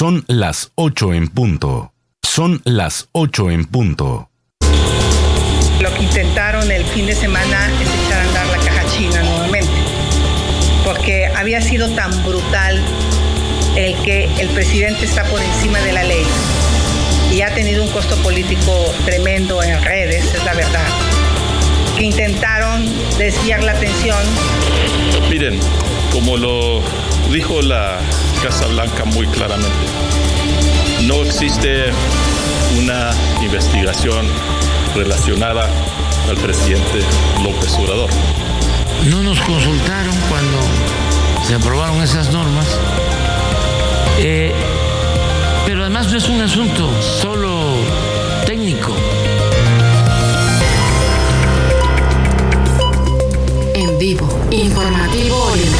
Son las 8 en punto. Son las 8 en punto. Lo que intentaron el fin de semana es echar a andar la caja china nuevamente, porque había sido tan brutal el que el presidente está por encima de la ley y ha tenido un costo político tremendo en redes, es la verdad, que intentaron desviar la atención. Miren, como lo dijo la Casa Blanca muy claramente, no existe una investigación relacionada al presidente López Obrador. No nos consultaron cuando se aprobaron esas normas, eh, pero además no es un asunto solo técnico. En vivo, informativo Oriente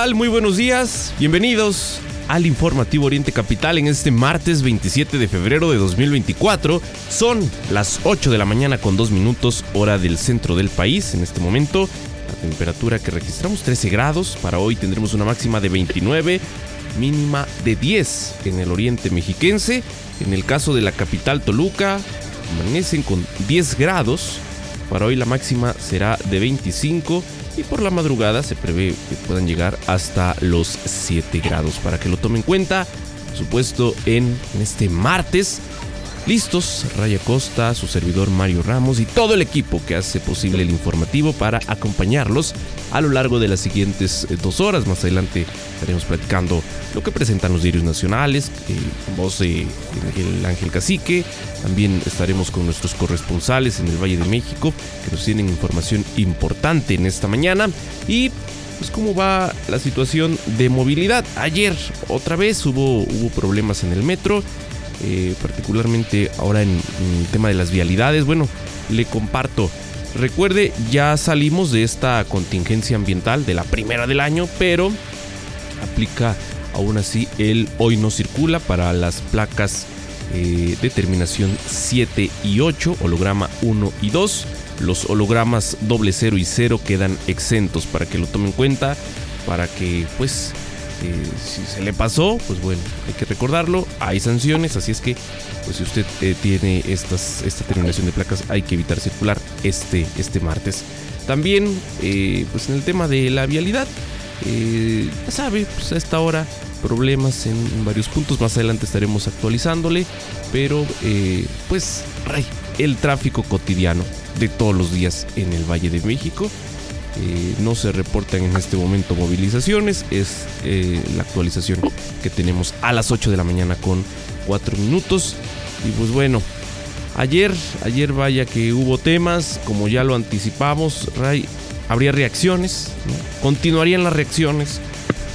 Tal? Muy buenos días. Bienvenidos al informativo Oriente Capital en este martes 27 de febrero de 2024. Son las 8 de la mañana con 2 minutos hora del centro del país. En este momento la temperatura que registramos 13 grados. Para hoy tendremos una máxima de 29, mínima de 10 en el oriente mexiquense. En el caso de la capital Toluca, amanecen con 10 grados. Para hoy la máxima será de 25 y por la madrugada se prevé que puedan llegar hasta los 7 grados. Para que lo tomen en cuenta, supuesto, en, en este martes. Listos, Raya Costa, su servidor Mario Ramos y todo el equipo que hace posible el informativo para acompañarlos a lo largo de las siguientes eh, dos horas. Más adelante estaremos platicando lo que presentan los diarios nacionales, eh, voz de Miguel Ángel Cacique. También estaremos con nuestros corresponsales en el Valle de México que nos tienen información importante en esta mañana. Y pues cómo va la situación de movilidad. Ayer otra vez hubo, hubo problemas en el metro. Eh, particularmente ahora en, el tema de las vialidades. Bueno, le comparto. Recuerde, ya salimos de esta contingencia ambiental de la primera del año, pero aplica aún así el hoy no circula para las placas eh, de terminación 7 y 8, holograma 1 y 2. Los hologramas doble 0 y 0 quedan exentos para que lo tomen en cuenta, para que pues eh, si se le pasó, pues bueno, hay que recordarlo, hay sanciones, así es que pues si usted eh, tiene estas, esta terminación de placas hay que evitar circular este, este martes. También eh, pues en el tema de la vialidad, ya sabe, pues a esta hora problemas en, varios puntos, más adelante estaremos actualizándole, pero pues el tráfico cotidiano de todos los días en el Valle de México. Eh, no se reportan en este momento movilizaciones. Es eh, la actualización que tenemos a las 8 de la mañana con 4 minutos. Y pues bueno, ayer, ayer vaya que hubo temas, como ya lo anticipamos, Ray, habría reacciones, ¿no? continuarían las reacciones,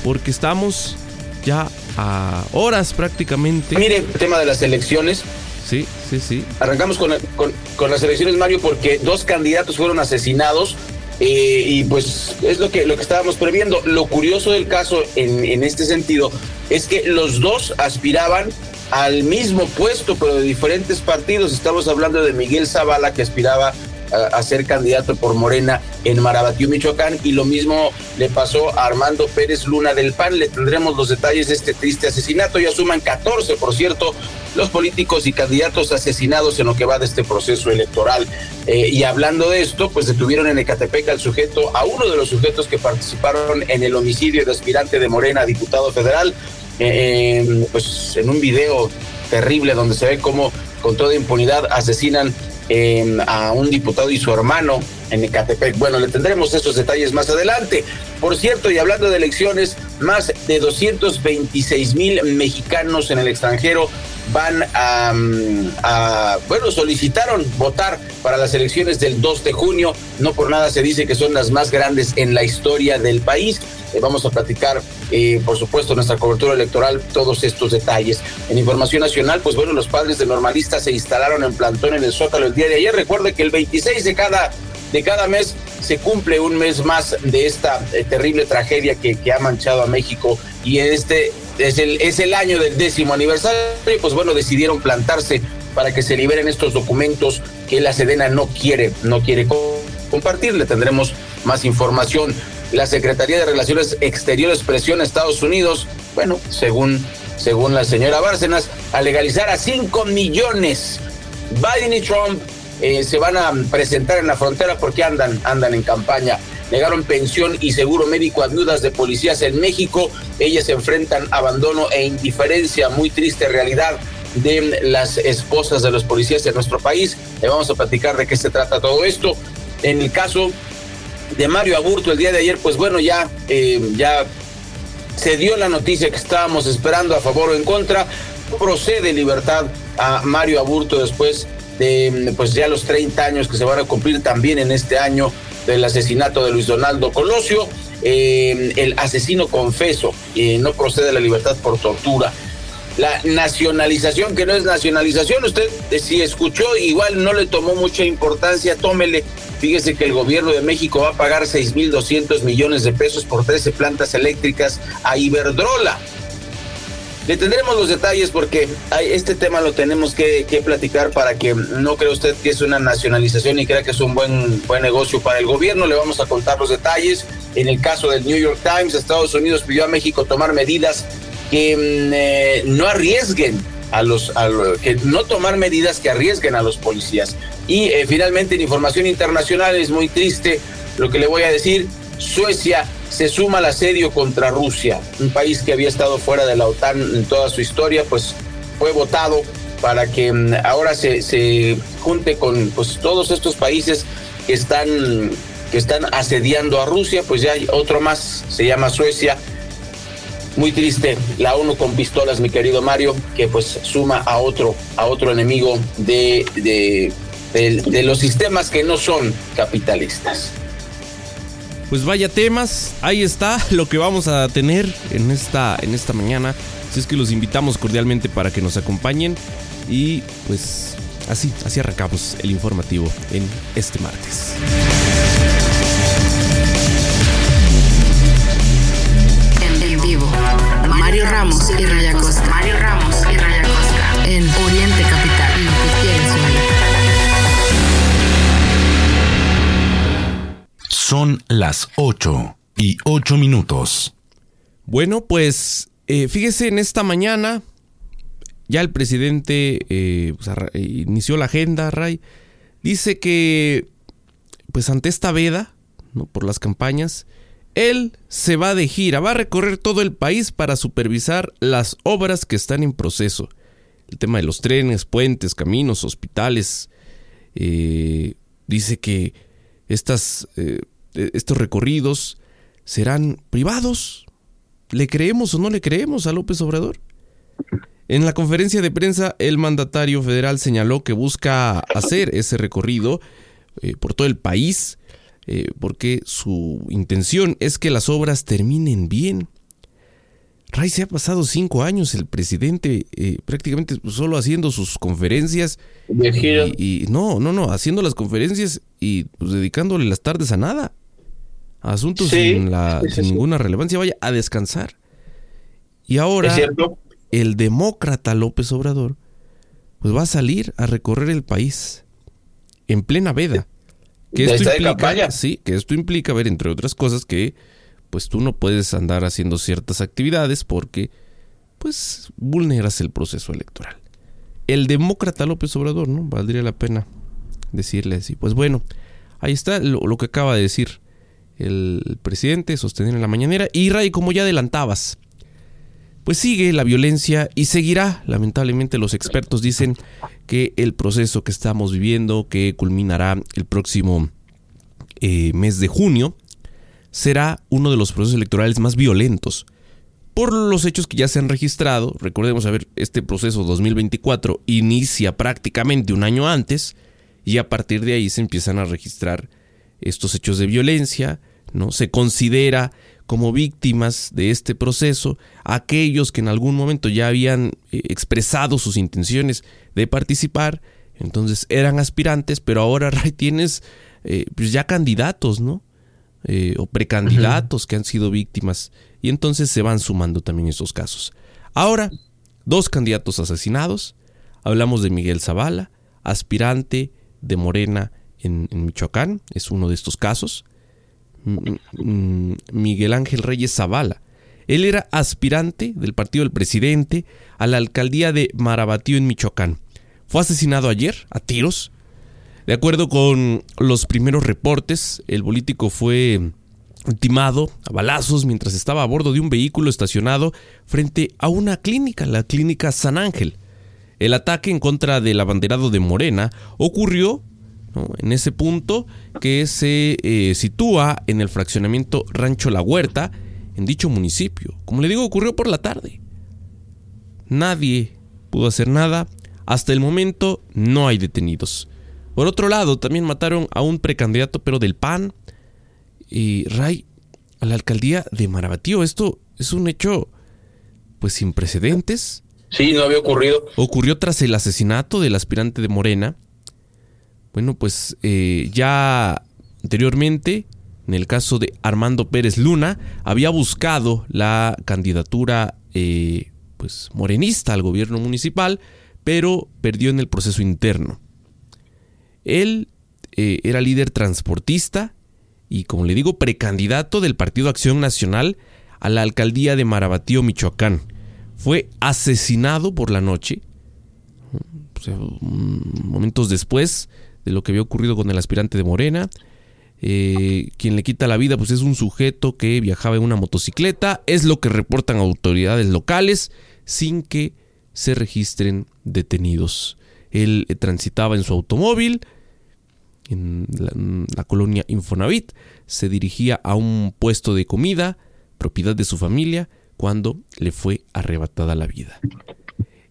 porque estamos ya a horas prácticamente. Mire, el tema de las elecciones. Sí, sí, sí. Arrancamos con, con, con las elecciones, Mario, porque dos candidatos fueron asesinados eh, y pues es lo que, lo que estábamos previendo. Lo curioso del caso en, en este sentido es que los dos aspiraban al mismo puesto, pero de diferentes partidos. Estamos hablando de Miguel Zavala, que aspiraba a, ser candidato por Morena en Marabatío, Michoacán, y lo mismo le pasó a Armando Pérez Luna del PAN. Le tendremos los detalles de este triste asesinato. Ya suman 14, por cierto, los políticos y candidatos asesinados en lo que va de este proceso electoral. Eh, y hablando de esto, pues detuvieron en Ecatepec al sujeto, a uno de los sujetos que participaron en el homicidio de aspirante de Morena diputado federal, eh, pues en un video terrible donde se ve cómo con toda impunidad asesinan eh, a un diputado y su hermano en Ecatepec. Bueno, le tendremos estos detalles más adelante. Por cierto, y hablando de elecciones, más de 226 mil mexicanos en el extranjero van a, a, bueno, solicitaron votar para las elecciones del 2 de junio. No por nada se dice que son las más grandes en la historia del país. Eh, vamos a platicar, eh, por supuesto, nuestra cobertura electoral, todos estos detalles. En Información Nacional, pues bueno, los padres de normalistas se instalaron en plantón en el Zócalo el día de ayer. Recuerde que el 26 de cada de cada mes se cumple un mes más de esta eh, terrible tragedia que, ha manchado a México y este es el, es el año del décimo aniversario, pues bueno, decidieron plantarse para que se liberen estos documentos que la Sedena no quiere, no quiere compartir. Le tendremos más información. La Secretaría de Relaciones Exteriores presiona a Estados Unidos, bueno, según, según la señora Bárcenas, a legalizar a 5 millones. Biden y Trump eh, se van a presentar en la frontera porque andan, andan en campaña. Negaron pensión y seguro médico a viudas de policías en México. Ellas enfrentan abandono e indiferencia, muy triste realidad de las esposas de los policías en nuestro país. Le vamos a platicar de qué se trata todo esto. En el caso de Mario Aburto el día de ayer, pues bueno, ya, eh, ya se dio la noticia que estábamos esperando a favor o en contra. Procede libertad a Mario Aburto después de pues ya los 30 años que se van a cumplir también en este año del asesinato de Luis Donaldo Colosio. Eh, el asesino confeso eh, no procede a la libertad por tortura. La nacionalización, que no es nacionalización, usted eh, si escuchó, igual no le tomó mucha importancia, tómele. Fíjese que el gobierno de México va a pagar 6.200 millones de pesos por 13 plantas eléctricas a Iberdrola. Le tendremos los detalles porque este tema lo tenemos que, platicar para que no crea usted que es una nacionalización y crea que es un buen, buen negocio para el gobierno. Le vamos a contar los detalles. En el caso del New York Times, Estados Unidos pidió a México tomar medidas que eh, no arriesguen a los, que no tomar medidas que arriesguen a los policías. Y eh, finalmente en información internacional es muy triste lo que le voy a decir. Suecia se suma al asedio contra Rusia, un país que había estado fuera de la OTAN en toda su historia, pues fue votado para que ahora se, se junte con pues, todos estos países que están, que están asediando a Rusia, pues ya hay otro más, se llama Suecia. Muy triste, la ONU con pistolas, mi querido Mario, que pues suma a otro, a otro enemigo de, de, los sistemas que no son capitalistas. Pues vaya temas, ahí está lo que vamos a tener en esta, en esta mañana. Así es que los invitamos cordialmente para que nos acompañen y pues así, así arrancamos el informativo en este martes. Mario Ramos y Raya Costa. Mario Ramos y Raya Costa. En Oriente Capital. Lo que quieres oír. Son las 8 y 8 minutos. Bueno, pues eh, fíjese en esta mañana, ya el presidente eh, pues, inició la agenda, Ray. Dice que, pues ante esta veda, ¿no? por las campañas, él se va de gira, va a recorrer todo el país para supervisar las obras que están en proceso. El tema de los trenes, puentes, caminos, hospitales. Eh, dice que estas, eh, estos recorridos serán privados. ¿Le creemos o no le creemos a López Obrador? En la conferencia de prensa, el mandatario federal señaló que busca hacer ese recorrido eh, por todo el país eh, porque su intención es que las obras terminen bien. Ray se ha pasado cinco años el presidente eh, prácticamente solo haciendo sus conferencias y, y, no, no, no, haciendo las conferencias y pues, dedicándole las tardes a nada, a asuntos sí, sin, la, sí, sí, sin ninguna relevancia, vaya a descansar. Y ahora el demócrata López Obrador pues va a salir a recorrer el país en plena veda. Que esto, implica, sí, que esto implica, ver, entre otras cosas, que pues tú no puedes andar haciendo ciertas actividades porque pues vulneras el proceso electoral. El demócrata López Obrador, ¿no? Valdría la pena decirle así. Pues bueno, ahí está lo, lo que acaba de decir el, el presidente, sostener en la mañanera. Y Ray, como ya adelantabas, pues sigue la violencia y seguirá. Lamentablemente los expertos dicen que el proceso que estamos viviendo, que culminará el próximo eh, mes de junio, será uno de los procesos electorales más violentos. Por los hechos que ya se han registrado, recordemos, a ver, este proceso 2024 inicia prácticamente un año antes y a partir de ahí se empiezan a registrar estos hechos de violencia, ¿no? Se considera como víctimas de este proceso aquellos que en algún momento ya habían eh, expresado sus intenciones de participar, entonces eran aspirantes, pero ahora tienes eh, pues ya candidatos, ¿no? Eh, o precandidatos que han sido víctimas y entonces se van sumando también estos casos. Ahora, dos candidatos asesinados, hablamos de Miguel Zavala, aspirante de Morena en Michoacán, es uno de estos casos, Miguel Ángel Reyes Zavala. Él era aspirante del partido del presidente a la alcaldía de Marabatío en Michoacán. Fue asesinado ayer a tiros. De acuerdo con los primeros reportes, el político fue ultimado a balazos mientras estaba a bordo de un vehículo estacionado frente a una clínica, la clínica San Ángel. El ataque en contra del abanderado de Morena ocurrió en ese punto que se eh, sitúa en el fraccionamiento Rancho La Huerta, en dicho municipio. Como le digo, ocurrió por la tarde. Nadie pudo hacer nada. Hasta el momento no hay detenidos. Por otro lado, también mataron a un precandidato, pero del PAN, y Ray, a la alcaldía de Marabatío. Esto es un hecho, pues sin precedentes. Sí, no había ocurrido. Ocurrió tras el asesinato del aspirante de Morena, bueno, pues eh, ya anteriormente, en el caso de Armando Pérez Luna, había buscado la candidatura eh, pues, morenista al gobierno municipal, pero perdió en el proceso interno. Él eh, era líder transportista y, como le digo, precandidato del Partido Acción Nacional a la alcaldía de Marabatío, Michoacán. Fue asesinado por la noche. momentos después de lo que había ocurrido con el aspirante de Morena. Eh, quien le quita la vida pues es un sujeto que viajaba en una motocicleta, es lo que reportan autoridades locales sin que se registren detenidos. Él eh, transitaba en su automóvil en la, colonia Infonavit, se dirigía a un puesto de comida, propiedad de su familia, cuando le fue arrebatada la vida.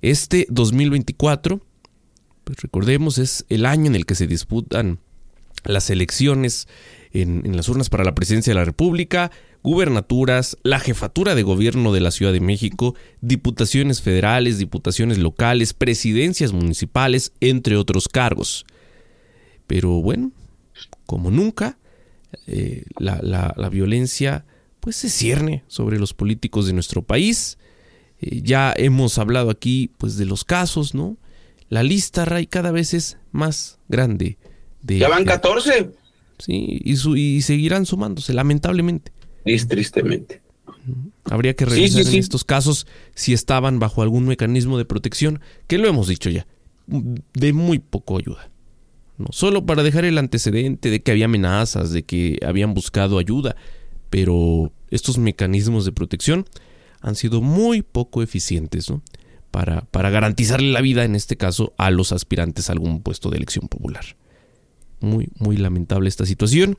Este 2024 pues recordemos, es el año en el que se disputan las elecciones en, las urnas para la presidencia de la República, gubernaturas, la jefatura de gobierno de la Ciudad de México, diputaciones federales, diputaciones locales, presidencias municipales, entre otros cargos. Pero bueno, como nunca, eh, la, violencia pues se cierne sobre los políticos de nuestro país. Eh, ya hemos hablado aquí pues de los casos, ¿no? La lista, Ray, cada vez es más grande. De, ya van 14. sí, y, seguirán sumándose, lamentablemente. tristemente. Habría que revisar en estos casos si estaban bajo algún mecanismo de protección, que lo hemos dicho ya, de muy poco ayuda. No solo para dejar el antecedente de que había amenazas, de que habían buscado ayuda, pero estos mecanismos de protección han sido muy poco eficientes. ¿no? Para, garantizarle la vida, en este caso, a los aspirantes a algún puesto de elección popular. Muy, muy lamentable esta situación.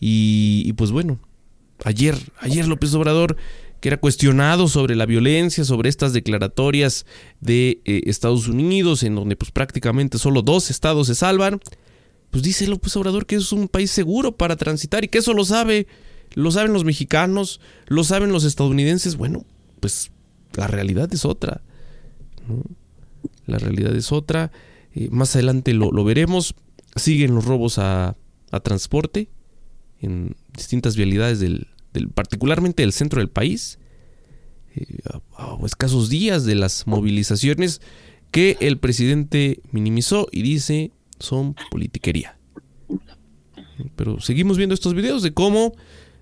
Y, pues bueno, ayer, ayer López Obrador, que era cuestionado sobre la violencia, sobre estas declaratorias de eh, Estados Unidos, en donde pues prácticamente solo dos estados se salvan, pues dice López Obrador que es un país seguro para transitar y que eso lo sabe, lo saben los mexicanos, lo saben los estadounidenses. Bueno, pues la realidad es otra. La realidad es otra. Eh, más adelante lo, veremos. Siguen los robos a, transporte en distintas vialidades del, particularmente del centro del país. Eh, a, escasos días de las movilizaciones que el presidente minimizó y dice son politiquería. Pero seguimos viendo estos videos de cómo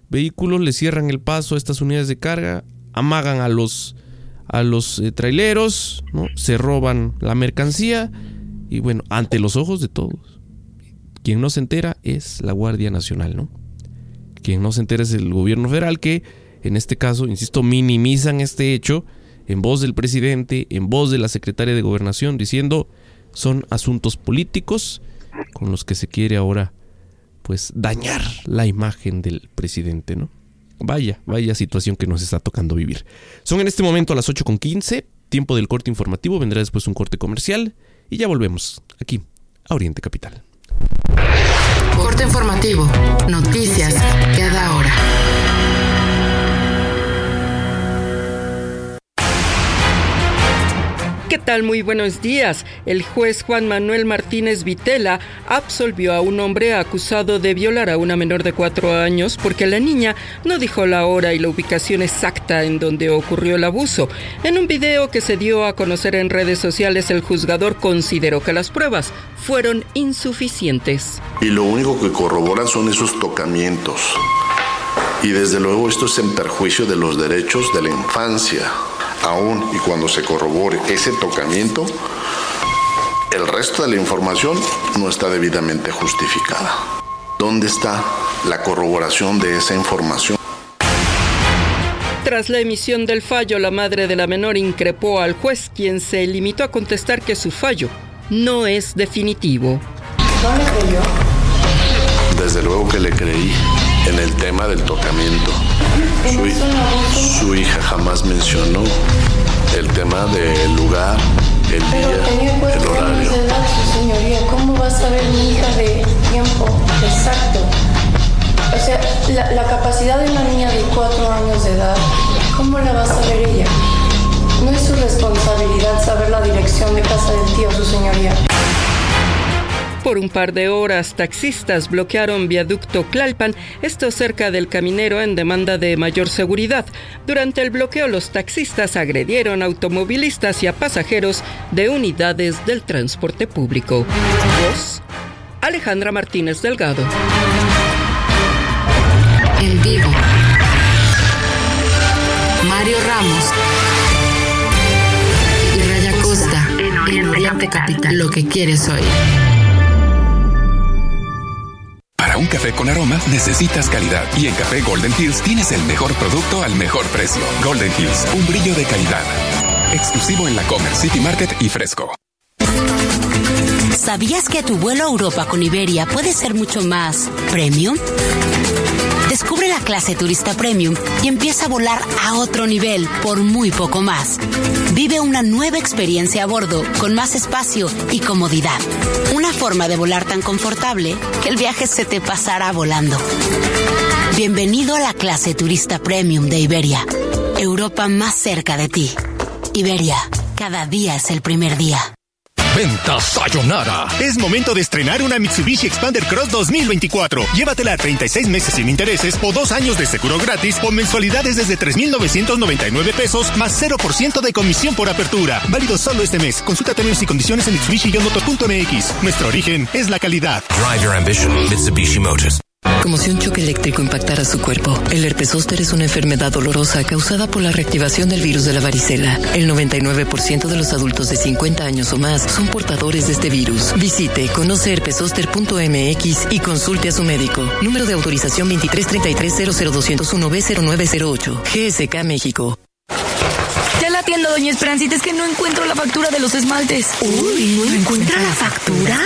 vehículos le cierran el paso a estas unidades de carga, amagan a los a los eh, traileros, se roban la mercancía y bueno, ante los ojos de todos. Quien no se entera es la Guardia Nacional, ¿no? Quien no se entera es el gobierno federal que en este caso, insisto, minimizan este hecho en voz del presidente, en voz de la secretaria de gobernación, diciendo son asuntos políticos con los que se quiere ahora pues dañar la imagen del presidente, ¿no? Vaya, vaya situación que nos está tocando vivir. Son en este momento a las 8.15, tiempo del corte informativo, vendrá después un corte comercial y ya volvemos aquí a Oriente Capital. Corte informativo, noticias cada hora. ¿Qué tal? Muy buenos días. El juez Juan Manuel Martínez Vitela absolvió a un hombre acusado de violar a una menor de cuatro años porque la niña no dijo la hora y la ubicación exacta en donde ocurrió el abuso. En un video que se dio a conocer en redes sociales, el juzgador consideró que las pruebas fueron insuficientes. Y lo único que corroboran son esos tocamientos. Y desde luego esto es en perjuicio de los derechos de la infancia aún y cuando se corrobore ese tocamiento, el resto de la información no está debidamente justificada. ¿Dónde está la corroboración de esa información? Tras la emisión del fallo, la madre de la menor increpó al juez, quien se limitó a contestar que su fallo no es definitivo. ¿No le creyó? Desde luego que le creí en el tema del tocamiento. Su, su hija jamás mencionó el tema del lugar, el día, el horario. señoría, ¿cómo va a saber mi hija de tiempo exacto? O sea, la, la capacidad de una niña de cuatro años de edad, ¿cómo la va a saber ella? No es su responsabilidad saber la dirección de casa del tío, su señoría. Por un par de horas, taxistas bloquearon viaducto Clalpan, esto cerca del caminero en demanda de mayor seguridad. Durante el bloqueo, los taxistas agredieron a automovilistas y a pasajeros de unidades del transporte público. Voz, Alejandra Martínez Delgado. En vivo. Mario Ramos. Y Raya Costa. En Oriente Capital. Lo que quieres oír. Para un café con aroma necesitas calidad y en Café Golden Hills tienes el mejor producto al mejor precio. Golden Hills, un brillo de calidad. Exclusivo en la Comer City Market y Fresco. ¿Sabías que tu vuelo a Europa con Iberia puede ser mucho más premium? Descubre la clase turista premium y empieza a volar a otro nivel por muy poco más. Vive una nueva experiencia a bordo con más espacio y comodidad. Una forma de volar tan confortable que el viaje se te pasará volando. Bienvenido a la clase turista premium de Iberia. Europa más cerca de ti. Iberia, cada día es el primer día. Venta Sayonara. Es momento de estrenar una Mitsubishi Expander Cross 2024. Llévatela a 36 meses sin intereses o dos años de seguro gratis o mensualidades desde 3,999 pesos más 0% de comisión por apertura. Válido solo este mes. Consulta términos y condiciones en mitsubishi-motor.mx. Nuestro origen es la calidad. Drive your ambition, Mitsubishi Motors. Como si un choque eléctrico impactara su cuerpo. El herpes zóster es una enfermedad dolorosa causada por la reactivación del virus de la varicela. El 99% de los adultos de 50 años o más son portadores de este virus. Visite conoceherpesoster.mx y consulte a su médico. Número de autorización 2333-00201B0908. GSK México. Ya la atiendo, doña Esperancita, es que no encuentro la factura de los esmaltes. Uy, ¿no encuentra la factura?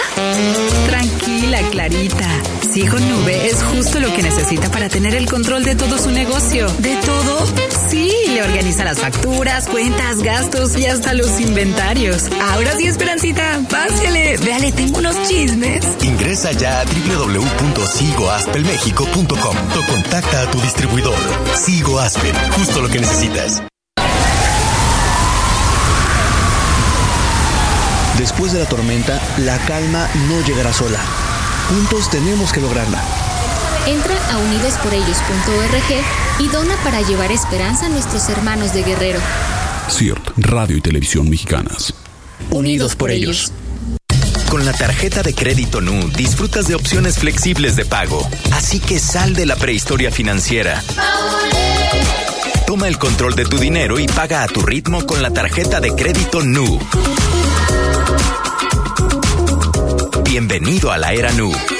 Tranquila, Clarita. Sigo Nube es justo lo que necesita para tener el control de todo su negocio. ¿De todo? Sí, le organiza las facturas, cuentas, gastos y hasta los inventarios. Ahora sí, Esperancita, pásele. Véale, tengo unos chismes. Ingresa ya a www.sigoaspelmexico.com o contacta a tu distribuidor. Sigo Aspel, justo lo que necesitas. Después de la tormenta, la calma no llegará sola. Juntos tenemos que lograrla. Entra a unidosporellos.org y dona para llevar esperanza a nuestros hermanos de Guerrero. CIRT, Radio y Televisión Mexicanas. Unidos por ellos. Con la tarjeta de crédito NU disfrutas de opciones flexibles de pago. Así que sal de la prehistoria financiera. Toma el control de tu dinero y paga a tu ritmo con la tarjeta de crédito NU. Bienvenido a la era NU.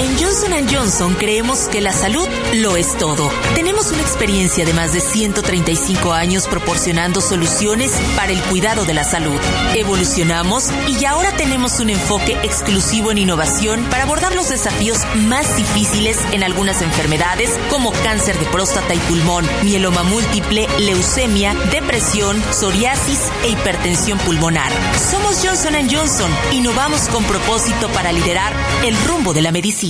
En Johnson ⁇ Johnson creemos que la salud lo es todo. Tenemos una experiencia de más de 135 años proporcionando soluciones para el cuidado de la salud. Evolucionamos y ahora tenemos un enfoque exclusivo en innovación para abordar los desafíos más difíciles en algunas enfermedades como cáncer de próstata y pulmón, mieloma múltiple, leucemia, depresión, psoriasis e hipertensión pulmonar. Somos Johnson ⁇ Johnson. Innovamos con propósito para liderar el rumbo de la medicina.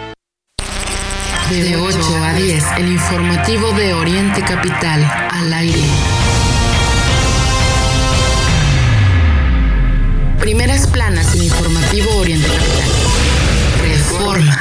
De 8 a 10, el informativo de Oriente Capital, al aire. Primeras planas en informativo Oriente Capital.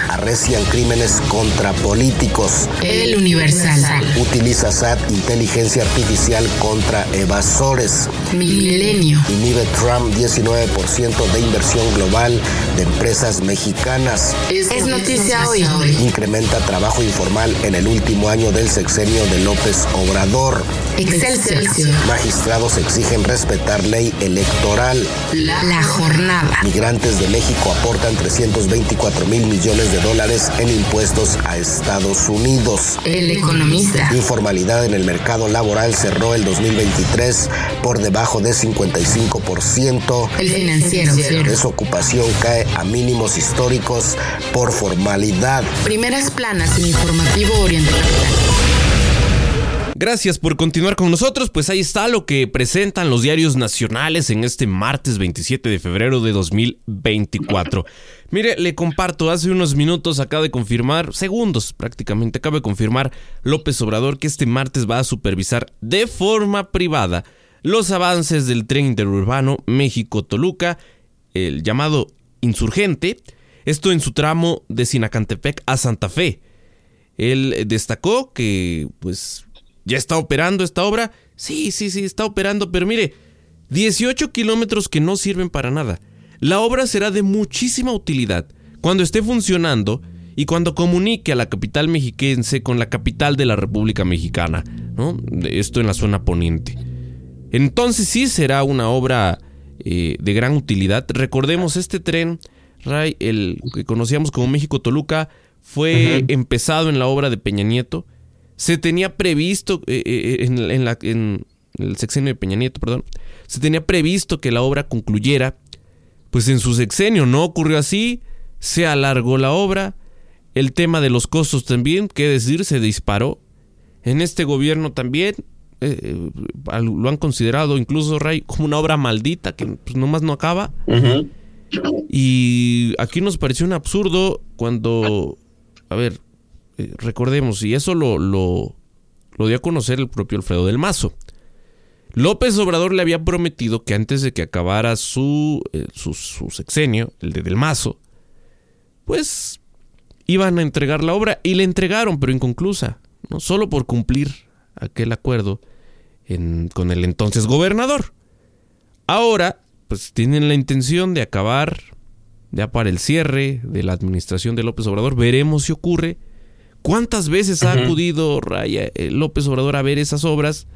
Arrecian crímenes contra políticos. El Universal. Utiliza SAT inteligencia artificial contra evasores. Milenio. Inhibe Trump 19% de inversión global de empresas mexicanas. Es, noticia hoy. Incrementa trabajo informal en el último año del sexenio de López Obrador. Excelsior. Magistrados exigen respetar ley electoral. La, jornada. Migrantes de México aportan 324 mil millones de dólares en impuestos a Estados Unidos. El economista. Informalidad en el mercado laboral cerró el 2023 por debajo de 55%. El financiero. Desocupación cae a mínimos históricos por formalidad. Primeras planas en informativo Oriente Capital. Gracias por continuar con nosotros. Pues ahí está lo que presentan los diarios nacionales en este martes 27 de febrero de 2024. Mire, le comparto, hace unos minutos acaba de confirmar, segundos prácticamente, acaba de confirmar López Obrador que este martes va a supervisar de forma privada los avances del tren interurbano México-Toluca, el llamado insurgente, esto en su tramo de Sinacantepec a Santa Fe. Él destacó que pues ¿Ya está operando esta obra? Sí, sí, sí, está operando, pero mire, 18 kilómetros que no sirven para nada. La obra será de muchísima utilidad cuando esté funcionando y cuando comunique a la capital mexiquense con la capital de la República Mexicana, ¿no? Esto en la zona poniente. Entonces sí será una obra eh, de gran utilidad. Recordemos, este tren, Ray, el que conocíamos como México Toluca, fue empezado en la obra de Peña Nieto se tenía previsto eh, eh, en, la, en, el sexenio de Peña Nieto, perdón, se tenía previsto que la obra concluyera, pues en su sexenio no ocurrió así, se alargó la obra, el tema de los costos también, qué decir, se disparó. En este gobierno también eh, lo han considerado incluso Ray como una obra maldita que pues, nomás no acaba. Y aquí nos pareció un absurdo cuando, a ver, eh, recordemos, y eso lo, lo, dio a conocer el propio Alfredo del Mazo. López Obrador le había prometido que antes de que acabara su, eh, su, sexenio, el de Del Mazo, pues iban a entregar la obra y le entregaron, pero inconclusa, no solo por cumplir aquel acuerdo con el entonces gobernador. Ahora, pues tienen la intención de acabar ya para el cierre de la administración de López Obrador. Veremos si ocurre. ¿Cuántas veces ha acudido Raya, eh, López Obrador a ver esas obras?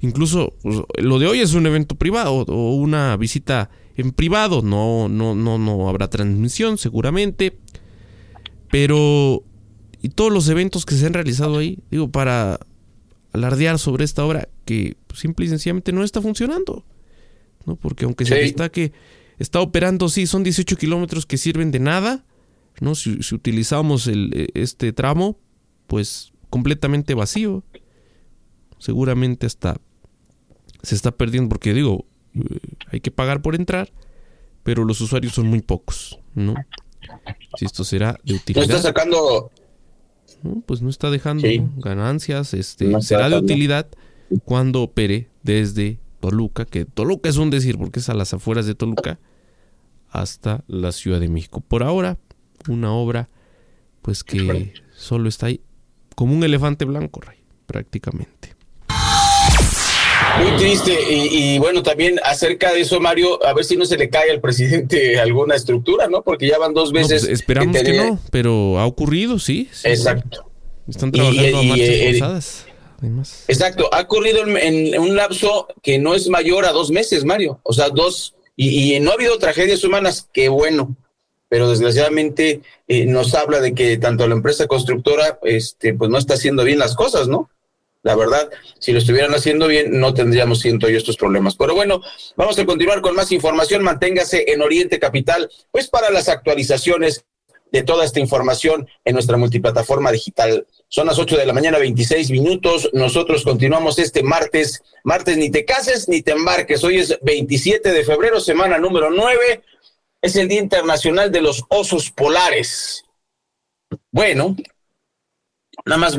Incluso pues, lo de hoy es un evento privado o una visita en privado. No, no, no, no habrá transmisión seguramente. Pero y todos los eventos que se han realizado ahí, digo, para alardear sobre esta obra que simple y sencillamente no está funcionando. ¿no? Porque aunque se está que está operando, sí, son 18 kilómetros que sirven de nada. ¿No? Si, utilizamos el, e, este tramo, pues completamente vacío. Seguramente hasta se está perdiendo, porque digo, eh, hay que pagar por entrar, pero los usuarios son muy pocos, ¿no? Si esto será de utilidad. No está sacando. pues no está dejando ganancias. Este, será de utilidad cuando opere desde Toluca, que Toluca es un decir porque es a las afueras de Toluca, hasta la Ciudad de México. Por ahora, una obra pues que solo está ahí como un elefante blanco, Rey, prácticamente. Muy triste. Y, bueno, también acerca de eso, Mario, a ver si no se le cae al presidente alguna estructura, ¿no? Porque ya van dos pues, veces. esperamos que, no, pero ha ocurrido, sí. Exacto. Están trabajando a marchas eh, forzadas. Exacto, ha ocurrido en, un lapso que no es mayor a dos meses, Mario. O sea, dos, y, no ha habido tragedias humanas, qué bueno, pero desgraciadamente eh, nos habla de que tanto la empresa constructora, este, pues no está haciendo bien las cosas, ¿no? La verdad, si lo estuvieran haciendo bien, no tendríamos, siento yo, estos problemas. Pero bueno, vamos a continuar con más información. Manténgase en Oriente Capital, pues para las actualizaciones de toda esta información en nuestra multiplataforma digital. Son las 8 de la mañana, 26 minutos. Nosotros continuamos este martes. Martes, ni te cases ni te embarques. Hoy es 27 de febrero, semana número 9. Es el Día Internacional de los Osos Polares. Bueno, Nada más,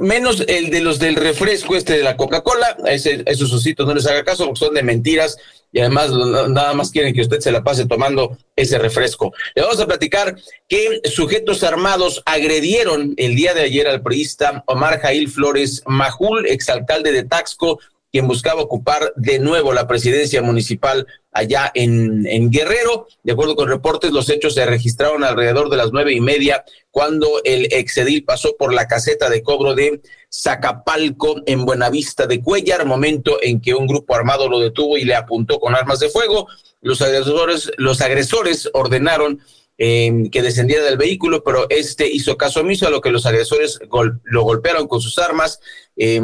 menos el de los del refresco este de la Coca-Cola, esos ositos no les haga caso porque son de mentiras y además nada más quieren que usted se la pase tomando ese refresco. Le vamos a platicar que sujetos armados agredieron el día de ayer al priista Omar Jail Flores Majul, exalcalde de Taxco, quien buscaba ocupar de nuevo la presidencia municipal allá en, Guerrero. De acuerdo con reportes, los hechos se registraron alrededor de las nueve y media cuando el exedil pasó por la caseta de cobro de Zacapalco en Buenavista de Cuellar, momento en que un grupo armado lo detuvo y le apuntó con armas de fuego. Los agresores, los agresores ordenaron eh, que descendiera del vehículo, pero este hizo caso omiso a lo que los agresores lo golpearon con sus armas, eh,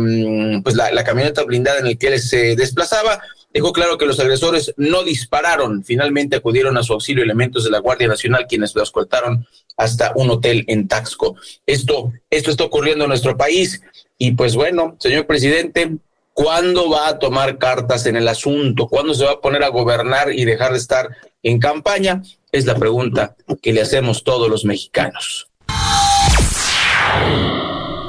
pues la, la, camioneta blindada en la que él se desplazaba. Dejó claro que los agresores no dispararon, finalmente acudieron a su auxilio elementos de la Guardia Nacional quienes lo escoltaron hasta un hotel en Taxco. Esto, esto está ocurriendo en nuestro país y pues bueno, señor presidente, ¿cuándo va a tomar cartas en el asunto? ¿Cuándo se va a poner a gobernar y dejar de estar en campaña? Es la pregunta que le hacemos todos los mexicanos.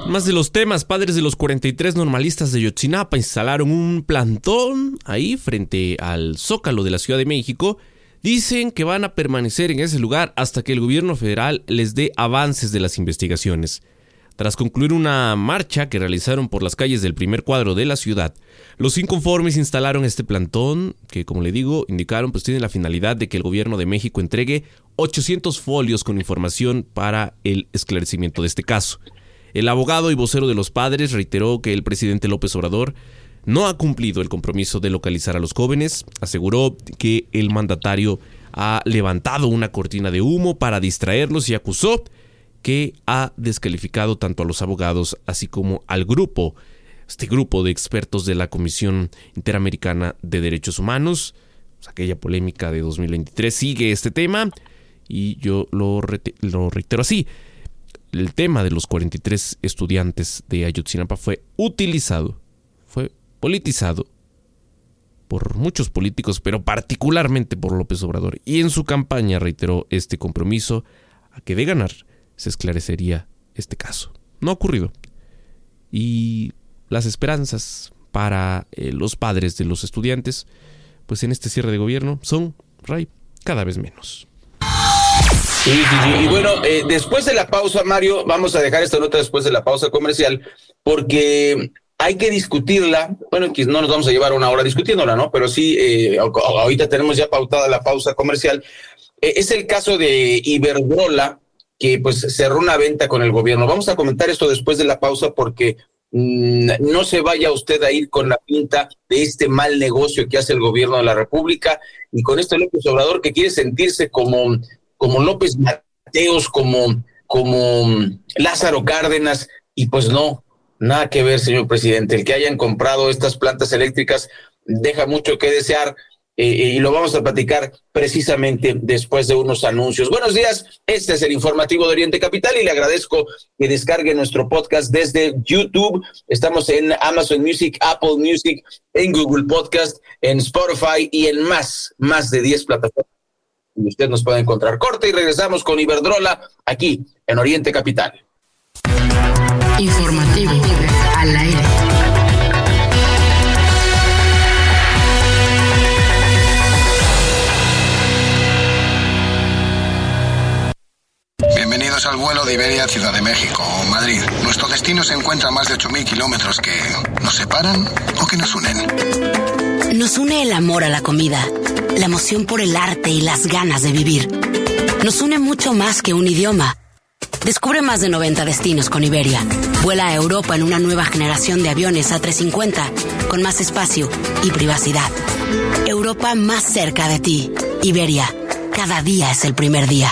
Más de los temas, padres de los 43 normalistas de Yotzinapa instalaron un plantón ahí frente al Zócalo de la Ciudad de México. Dicen que van a permanecer en ese lugar hasta que el gobierno federal les dé avances de las investigaciones. Tras concluir una marcha que realizaron por las calles del primer cuadro de la ciudad, los inconformes instalaron este plantón que, como le digo, indicaron pues tiene la finalidad de que el gobierno de México entregue 800 folios con información para el esclarecimiento de este caso. El abogado y vocero de los padres reiteró que el presidente López Obrador no ha cumplido el compromiso de localizar a los jóvenes, aseguró que el mandatario ha levantado una cortina de humo para distraerlos y acusó que ha descalificado tanto a los abogados así como al grupo, este grupo de expertos de la Comisión Interamericana de Derechos Humanos. Pues, aquella polémica de 2023 sigue este tema y yo lo, lo reitero así. El tema de los 43 estudiantes de Ayotzinapa fue utilizado, fue politizado por muchos políticos, pero particularmente por López Obrador. Y en su campaña reiteró este compromiso a que de ganar se esclarecería este caso. No ha ocurrido. Y las esperanzas para eh, los padres de los estudiantes, pues en este cierre de gobierno son, Ray, cada vez menos. Y bueno, eh, después de la pausa, Mario, vamos a dejar esta nota después de la pausa comercial, porque hay que discutirla. Bueno, no nos vamos a llevar una hora discutiéndola, ¿no? Pero sí, eh, ahorita tenemos ya pautada la pausa comercial. es el caso de Iberdrola, que pues cerró una venta con el gobierno. Vamos a comentar esto después de la pausa porque mm, no se vaya usted a ir con la pinta de este mal negocio que hace el gobierno de la República y con este López Obrador que quiere sentirse como, como López Mateos, como, como mm, Lázaro Cárdenas y pues no, Nada que ver, señor presidente. El que hayan comprado estas plantas eléctricas deja mucho que desear eh, y lo vamos a platicar precisamente después de unos anuncios. Buenos días, este es el informativo de Oriente Capital y le agradezco que descargue nuestro podcast desde YouTube. Estamos en Amazon Music, Apple Music, en Google Podcast, en Spotify y en más, más de 10 plataformas. Y usted nos puede encontrar corte y regresamos con Iberdrola aquí en Oriente Capital. Informativo al aire. Al vuelo de Iberia Ciudad de México o Madrid. Nuestro destino se encuentra a más de 8.000 kilómetros que nos separan o que nos unen. Nos une el amor a la comida, la emoción por el arte y las ganas de vivir. Nos une mucho más que un idioma. Descubre más de 90 destinos con Iberia. Vuela a Europa en una nueva generación de aviones A350 con más espacio y privacidad. Europa más cerca de ti. Iberia. Cada día es el primer día.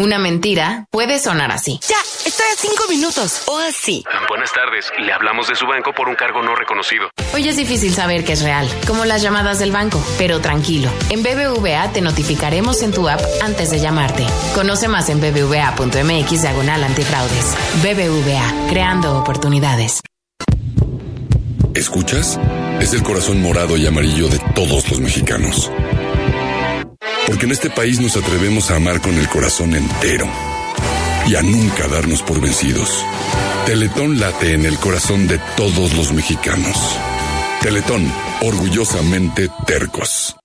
Una mentira puede sonar así. Ya, estoy a cinco minutos. O así. Buenas tardes. Le hablamos de su banco por un cargo no reconocido. Hoy es difícil saber que es real, como las llamadas del banco. Pero tranquilo, en BBVA te notificaremos en tu app antes de llamarte. Conoce más en bbva.mx diagonal antifraudes. BBVA, creando oportunidades. ¿Escuchas? Es el corazón morado y amarillo de todos los mexicanos. Porque en este país nos atrevemos a amar con el corazón entero y a nunca darnos por vencidos. Teletón late en el corazón de todos los mexicanos. Teletón, orgullosamente tercos.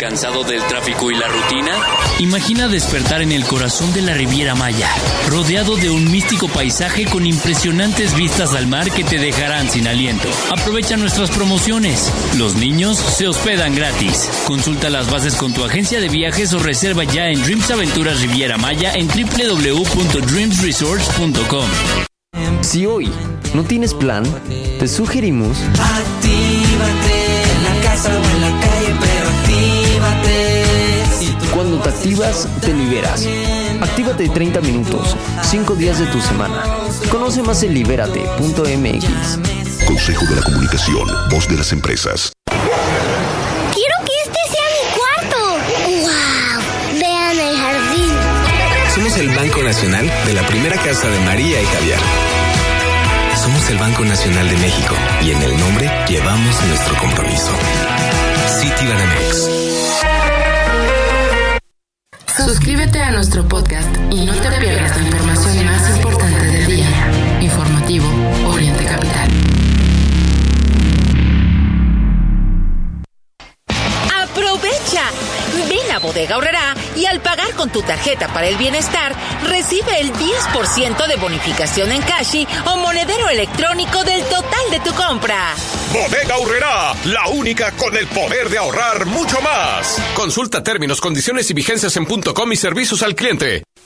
¿Cansado del tráfico y la rutina? Imagina despertar en el corazón de la Riviera Maya, rodeado de un místico paisaje con impresionantes vistas al mar que te dejarán sin aliento. Aprovecha nuestras promociones. Los niños se hospedan gratis. Consulta las bases con tu agencia de viajes o reserva ya en Dreams Aventuras Riviera Maya en www.dreamsresorts.com. Si hoy no tienes plan, te sugerimos Actívate en la casa o en la calle, activas, te liberas. Actívate 30 minutos, 5 días de tu semana. Conoce más en libérate.mx. Consejo de la Comunicación, voz de las empresas. Quiero que este sea mi cuarto. ¡Wow! Vean el jardín. Somos el Banco Nacional de la primera casa de María y Javier. Somos el Banco Nacional de México y en el nombre llevamos nuestro compromiso. Citibanamex. Suscríbete a nuestro podcast y no te pierdas la información más importante del día. Informativo Oriente Capital. ¡Aprovecha! Ven a Bodega Horrera y al pagar con tu tarjeta para el bienestar, recibe el 10% de bonificación en Cashi o monedero electrónico del total de tu compra. Bodega Urrera, la única con el poder de ahorrar mucho más. Consulta términos, condiciones y vigencias en .com y servicios al cliente.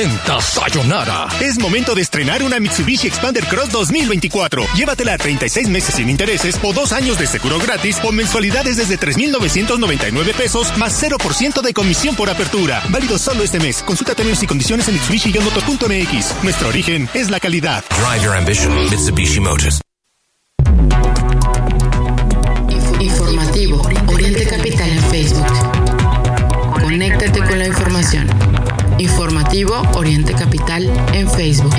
Venta Sayonara. Es momento de estrenar una Mitsubishi Expander Cross 2024. Llévatela a 36 meses sin intereses o dos años de seguro gratis o mensualidades desde 3,999 pesos más 0% de comisión por apertura. Válido solo este mes. Consulta términos y condiciones en mitsubishi-moto.mx. Nuestro origen es la calidad. Drive your ambition, Mitsubishi Motors. Informativo Oriente Capital en Facebook.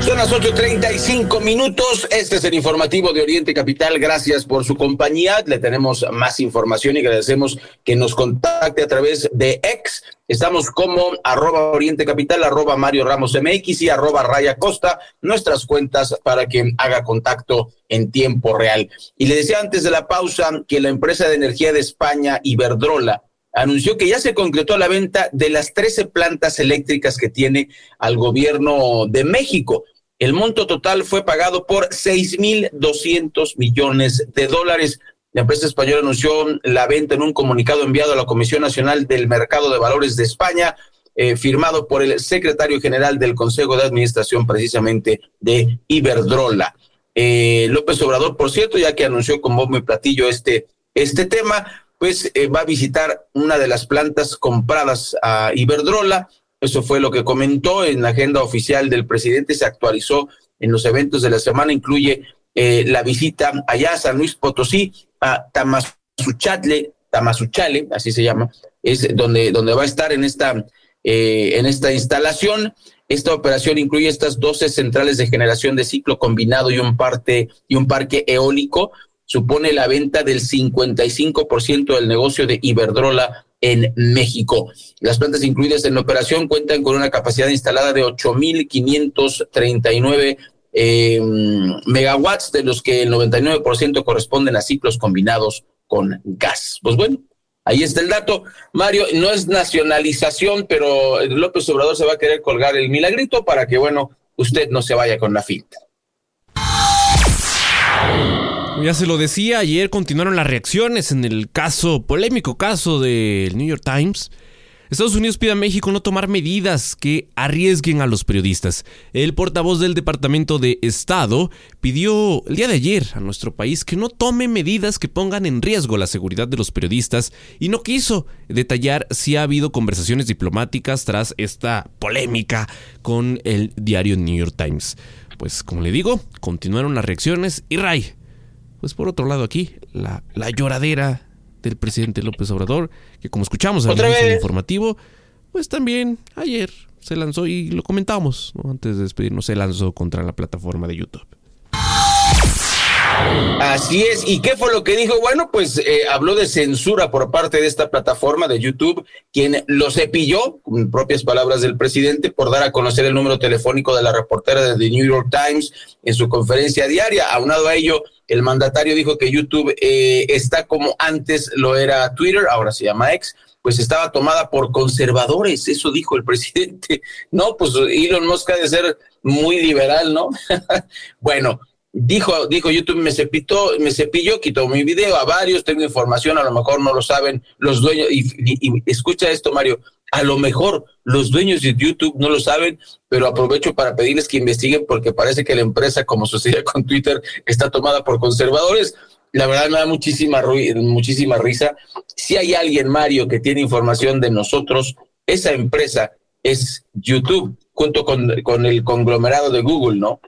Son Son las 8.35 minutos. Este es el informativo de Oriente Capital. Gracias por su compañía. Le tenemos más información y agradecemos que nos contacte a través de X. Estamos como arroba Oriente Capital, arroba Mario Ramos MX y arroba Raya Costa, nuestras cuentas para que haga contacto en tiempo real. Y le decía antes de la pausa que la empresa de energía de España, Iberdrola, anunció que ya se concretó la venta de las 13 plantas eléctricas que tiene al gobierno de México. El monto total fue pagado por 6.200 millones de dólares. La empresa española anunció la venta en un comunicado enviado a la Comisión Nacional del Mercado de Valores de España, eh, firmado por el secretario general del Consejo de Administración precisamente de Iberdrola. Eh, López Obrador, por cierto, ya que anunció con bombo y platillo este, este tema, pues eh, va a visitar una de las plantas compradas a Iberdrola. Eso fue lo que comentó en la agenda oficial del presidente, se actualizó en los eventos de la semana, incluye eh, la visita allá a San Luis Potosí, a Tamasuchale, Tamasuchale, así se llama, es donde, donde va a estar en esta, eh, en esta instalación. Esta operación incluye estas 12 centrales de generación de ciclo combinado y un, parte, y un parque eólico supone la venta del 55% del negocio de Iberdrola en México. Las plantas incluidas en la operación cuentan con una capacidad instalada de 8.539 eh, megawatts, de los que el 99% corresponden a ciclos combinados con gas. Pues bueno, ahí está el dato. Mario, no es nacionalización, pero López Obrador se va a querer colgar el milagrito para que, bueno, usted no se vaya con la finta. Ya se lo decía, ayer continuaron las reacciones en el caso, polémico caso del New York Times. Estados Unidos pide a México no tomar medidas que arriesguen a los periodistas. El portavoz del Departamento de Estado pidió el día de ayer a nuestro país que no tome medidas que pongan en riesgo la seguridad de los periodistas y no quiso detallar si ha habido conversaciones diplomáticas tras esta polémica con el diario New York Times. Pues como le digo, continuaron las reacciones y Ray pues por otro lado aquí, la, la lloradera del presidente López Obrador, que como escuchamos en el informativo, pues también ayer se lanzó y lo comentamos, antes de despedirnos, se lanzó contra la plataforma de YouTube. Así es. ¿Y qué fue lo que dijo? Bueno, pues eh, habló de censura por parte de esta plataforma de YouTube, quien lo cepilló, con propias palabras del presidente, por dar a conocer el número telefónico de la reportera de The New York Times en su conferencia diaria. Aunado a ello, el mandatario dijo que YouTube eh, está como antes lo era Twitter, ahora se llama X, pues estaba tomada por conservadores, eso dijo el presidente. No, pues Elon Musk ha de ser muy liberal, ¿no? bueno, dijo, dijo YouTube, me cepilló, me cepilló, quitó mi video a varios, tengo información, a lo mejor no lo saben los dueños, y, escucha esto, Mario, a lo mejor los dueños de YouTube no lo saben, pero aprovecho para pedirles que investiguen porque parece que la empresa, como sucede con Twitter, está tomada por conservadores. La verdad me da muchísima, muchísima risa. Si hay alguien, Mario, que tiene información de nosotros, esa empresa es YouTube, junto con, con el conglomerado de Google, ¿no?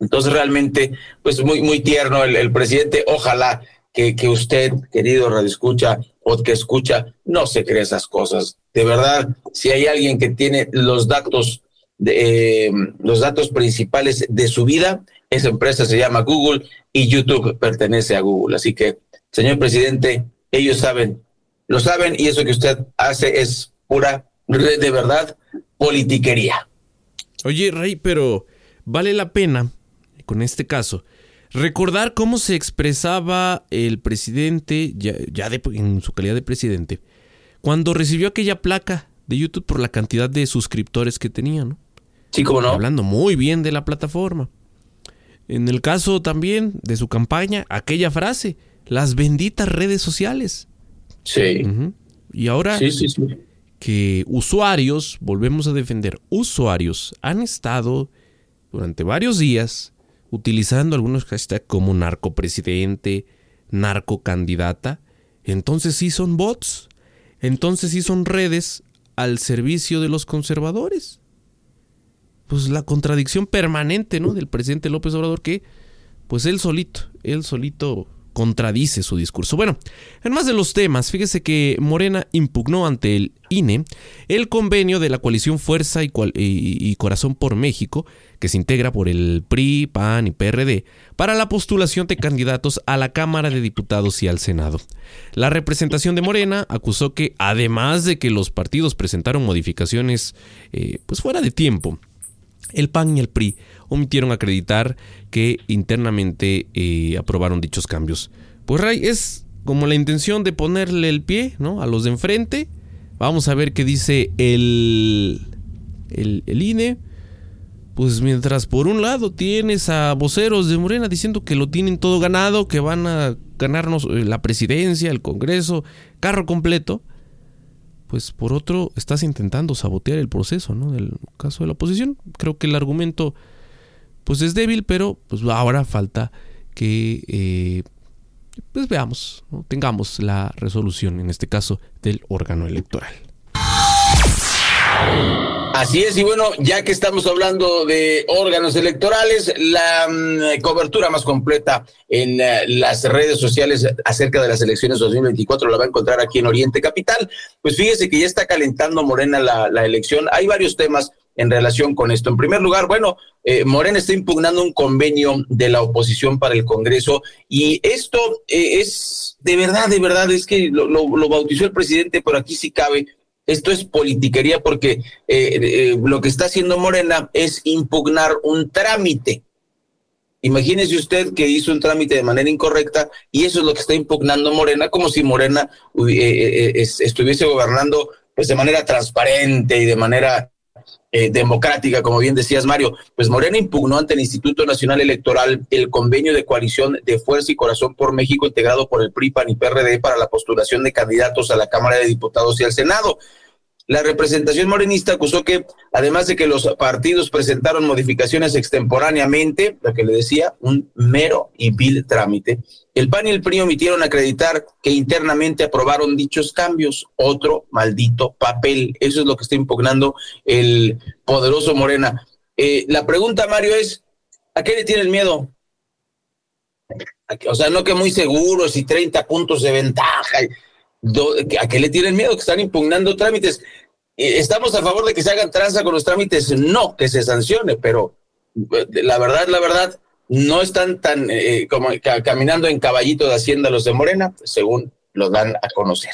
Entonces realmente, pues muy, muy tierno el, presidente. Ojalá que, que usted, querido Radio Escucha o que escucha, no se cree esas cosas. De verdad, si hay alguien que tiene los datos, de, eh, los datos principales de su vida, esa empresa se llama Google y YouTube pertenece a Google. Así que, señor presidente, ellos saben, lo saben y eso que usted hace es pura, de verdad, politiquería. Oye, Rey, pero vale la pena con este caso, recordar cómo se expresaba el presidente, ya, en su calidad de presidente, cuando recibió aquella placa de YouTube por la cantidad de suscriptores que tenía, ¿no? Sí, como no. Hablando muy bien de la plataforma. En el caso también de su campaña, aquella frase, las benditas redes sociales. Sí. Y ahora que usuarios, volvemos a defender, usuarios han estado durante varios días utilizando algunos hashtags como narcopresidente, narcocandidata, entonces sí son bots, entonces sí son redes al servicio de los conservadores. Pues la contradicción permanente, ¿no? Del presidente López Obrador que, pues él solito, él solito contradice su discurso. Bueno, en más de los temas, fíjese que Morena impugnó ante el INE el convenio de la coalición Fuerza y, Corazón por México, que se integra por el PRI, PAN y PRD, para la postulación de candidatos a la Cámara de Diputados y al Senado. La representación de Morena acusó que, además de que los partidos presentaron modificaciones eh, pues fuera de tiempo, el PAN y el PRI omitieron acreditar que internamente eh, aprobaron dichos cambios. Pues Ray, es como la intención de ponerle el pie ¿no? a los de enfrente. Vamos a ver qué dice el, el, el INE. Pues mientras por un lado tienes a voceros de Morena diciendo que lo tienen todo ganado, que van a ganarnos eh, la presidencia, el Congreso, carro completo pues por otro estás intentando sabotear el proceso, ¿no? Del caso de la oposición. Creo que el argumento pues es débil, pero pues ahora falta que eh, pues veamos, tengamos la resolución, en este caso, del órgano electoral. Así es, y bueno, ya que estamos hablando de órganos electorales, la mm, cobertura más completa en eh, las redes sociales acerca de las elecciones 2024 la va a encontrar aquí en Oriente Capital. Pues fíjese que ya está calentando Morena la, elección. Hay varios temas en relación con esto. En primer lugar, bueno, eh, Morena está impugnando un convenio de la oposición para el Congreso y esto eh, es de verdad, de verdad, es que lo, bautizó el presidente, pero aquí sí cabe esto es politiquería porque eh, lo que está haciendo Morena es impugnar un trámite. Imagínese usted que hizo un trámite de manera incorrecta y eso es lo que está impugnando Morena, como si Morena estuviese gobernando pues de manera transparente y de manera eh, democrática, como bien decías, Mario, pues Morena impugnó ante el Instituto Nacional Electoral el convenio de coalición de Fuerza y Corazón por México integrado por el PRI, PAN y PRD para la postulación de candidatos a la Cámara de Diputados y al Senado. La representación morenista acusó que, además de que los partidos presentaron modificaciones extemporáneamente, lo que le decía, un mero y vil trámite, el PAN y el PRI omitieron acreditar que internamente aprobaron dichos cambios. Otro maldito papel. Eso es lo que está impugnando el poderoso Morena. Eh, la pregunta, Mario, es, ¿a qué le tienen miedo? O sea, no que muy seguros y 30 puntos de ventaja. ¿A qué le tienen miedo? Que están impugnando trámites. Eh, ¿Estamos a favor de que se hagan tranza con los trámites? No, que se sancione, pero eh, la verdad, la verdad, no están tan eh, como caminando en caballito de Hacienda los de Morena, según lo dan a conocer.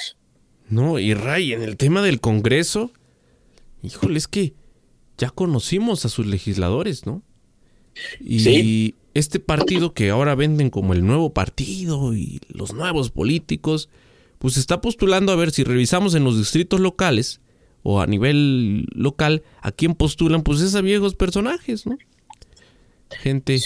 No, y Ray, en el tema del Congreso, híjole, es que ya conocimos a sus legisladores, ¿no? Y este partido que ahora venden como el nuevo partido y los nuevos políticos, pues está postulando a ver si revisamos en los distritos locales o a nivel local a quién postulan, pues es a viejos personajes, ¿no? Gente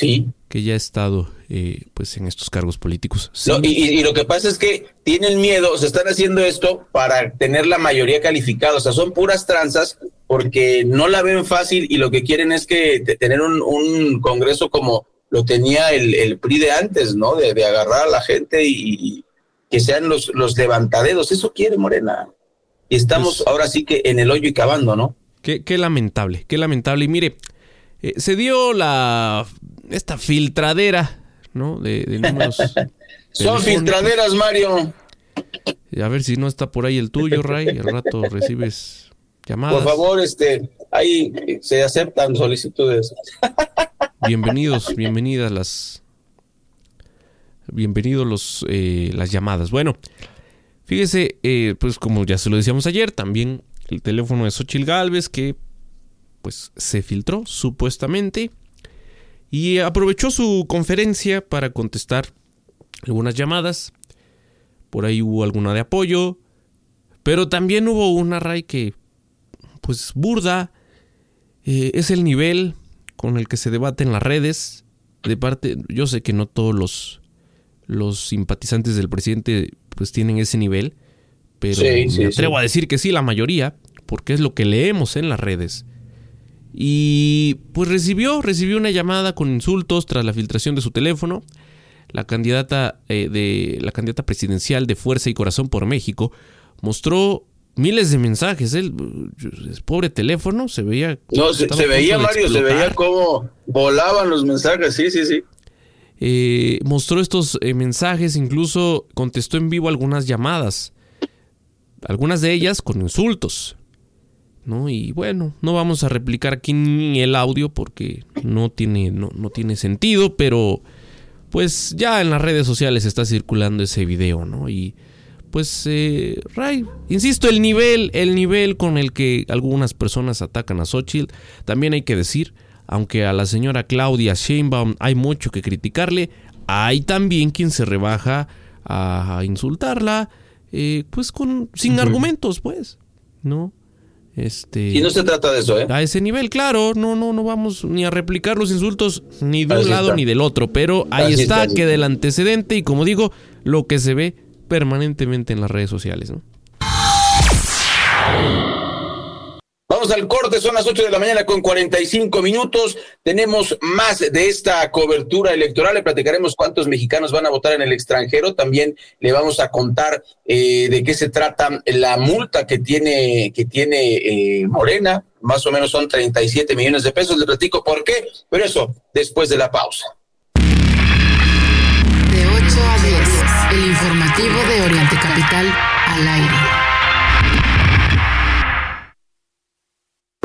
que ya ha estado eh, pues en estos cargos políticos. y, lo que pasa es que tienen miedo, se están haciendo esto para tener la mayoría calificada, o sea, son puras tranzas porque no la ven fácil y lo que quieren es que tener un, congreso como lo tenía el, el PRI de antes, ¿no? De, de agarrar a la gente y, que sean los, los levantadedos. Eso quiere Morena. Y estamos pues ahora sí que en el hoyo y cavando, ¿no? Qué, qué lamentable, qué lamentable. Y mire, eh, se dio la esta filtradera, ¿no? De, números. Son filtraderas, Mario. A ver si no está por ahí el tuyo, Ray. Al rato recibes llamadas. Por favor, este, ahí se aceptan solicitudes. Bienvenidos, bienvenidas las bienvenidos los, eh, las llamadas. Bueno, fíjese, eh, pues como ya se lo decíamos ayer, también el teléfono de Xochil Galvez que pues se filtró supuestamente y aprovechó su conferencia para contestar algunas llamadas. Por ahí hubo alguna de apoyo, pero también hubo una Ray que pues burda eh, es el nivel con el que se debate en las redes de parte yo sé que no todos los los simpatizantes del presidente pues tienen ese nivel, pero me atrevo a decir que sí, la mayoría, porque es lo que leemos en las redes. Y pues recibió, recibió una llamada con insultos tras la filtración de su teléfono. La candidata eh, de la candidata presidencial de Fuerza y Corazón por México mostró miles de mensajes. El, pobre teléfono se veía. No, se, veía, Mario, se veía cómo volaban los mensajes. Sí, sí, sí. eh, mostró estos eh, mensajes, incluso contestó en vivo algunas llamadas, algunas de ellas con insultos. ¿No? Y bueno, no vamos a replicar aquí ni el audio porque no tiene, no, no tiene sentido, pero pues ya en las redes sociales está circulando ese video, ¿no? Y pues, eh, Ray, insisto, el nivel, el nivel con el que algunas personas atacan a Xochitl, también hay que decir, aunque a la señora Claudia Sheinbaum hay mucho que criticarle, hay también quien se rebaja a insultarla, eh, pues con sin argumentos, pues, ¿no? Este, y no se trata de eso, ¿eh? A ese nivel, claro, no, no, no vamos ni a replicar los insultos ni de un lado ni del otro, pero ahí está, está queda el antecedente y como digo, lo que se ve permanentemente en las redes sociales, ¿no? Al corte, son las 8 de la mañana con 45 minutos. Tenemos más de esta cobertura electoral. Le platicaremos cuántos mexicanos van a votar en el extranjero. También le vamos a contar eh, de qué se trata la multa que tiene, que tiene eh, Morena. Más o menos son 37 millones de pesos. Le platico por qué, pero eso después de la pausa. De 8 a 10, el informativo de Oriente Capital al aire.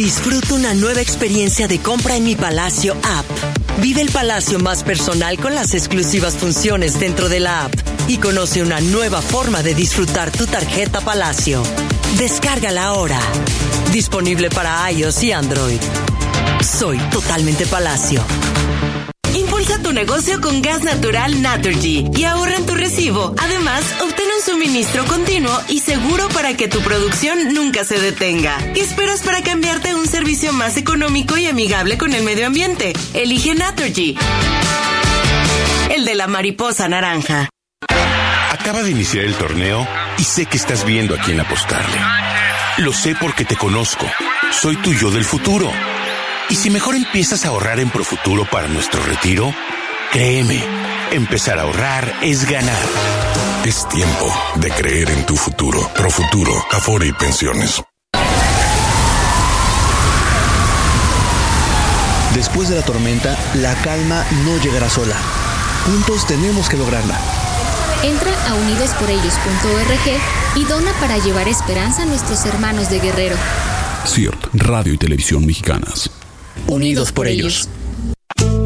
Disfruta una nueva experiencia de compra en mi Palacio App. Vive el Palacio más personal con las exclusivas funciones dentro de la app y conoce una nueva forma de disfrutar tu tarjeta Palacio. Descárgala ahora. Disponible para iOS y Android. Soy totalmente Palacio. Tu negocio con gas natural Naturgy y ahorra en tu recibo. Además, obtén un suministro continuo y seguro para que tu producción nunca se detenga. ¿Qué esperas para cambiarte a un servicio más económico y amigable con el medio ambiente? Elige Naturgy. El de la mariposa naranja. Acaba de iniciar el torneo y sé que estás viendo a quién apostarle. Lo sé porque te conozco. Soy tu yo del futuro. Y si mejor empiezas a ahorrar en Profuturo para nuestro retiro, créeme, empezar a ahorrar es ganar. Es tiempo de creer en tu futuro. Profuturo, Afore y Pensiones. Después de la tormenta, la calma no llegará sola. Juntos tenemos que lograrla. Entra a unidosporellos.org y dona para llevar esperanza a nuestros hermanos de Guerrero. CIRT, Radio y Televisión Mexicanas. Unidos por ellos.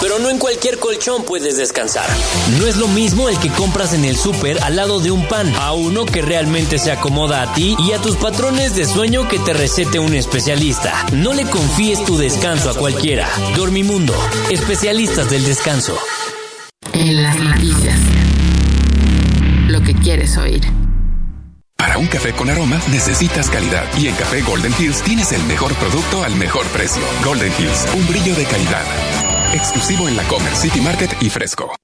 Pero no en cualquier colchón puedes descansar. No es lo mismo el que compras en el súper al lado de un pan, a uno que realmente se acomoda a ti y a tus patrones de sueño que te recete un especialista. No le confíes tu descanso a cualquiera. Dormimundo, especialistas del descanso. En las noticias. Lo que quieres oír. Para un café con aroma necesitas calidad y en Café Golden Hills tienes el mejor producto al mejor precio. Golden Hills, un brillo de calidad. Exclusivo en la Comer City Market y Fresco.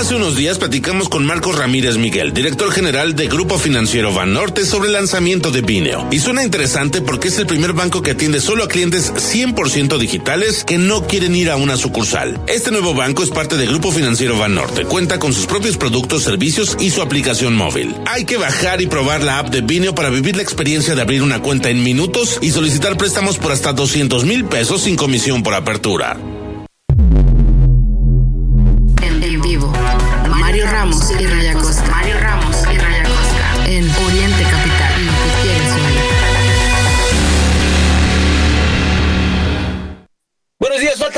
Hace unos días platicamos con Marcos Ramírez Miguel, director general de Grupo Financiero Banorte, sobre el lanzamiento de Bineo. Y suena interesante porque es el primer banco que atiende solo a clientes 100% digitales que no quieren ir a una sucursal. Este nuevo banco es parte de Grupo Financiero Banorte. Cuenta con sus propios productos, servicios y su aplicación móvil. Hay que bajar y probar la app de Bineo para vivir la experiencia de abrir una cuenta en minutos y solicitar préstamos por hasta 200 mil pesos sin comisión por apertura.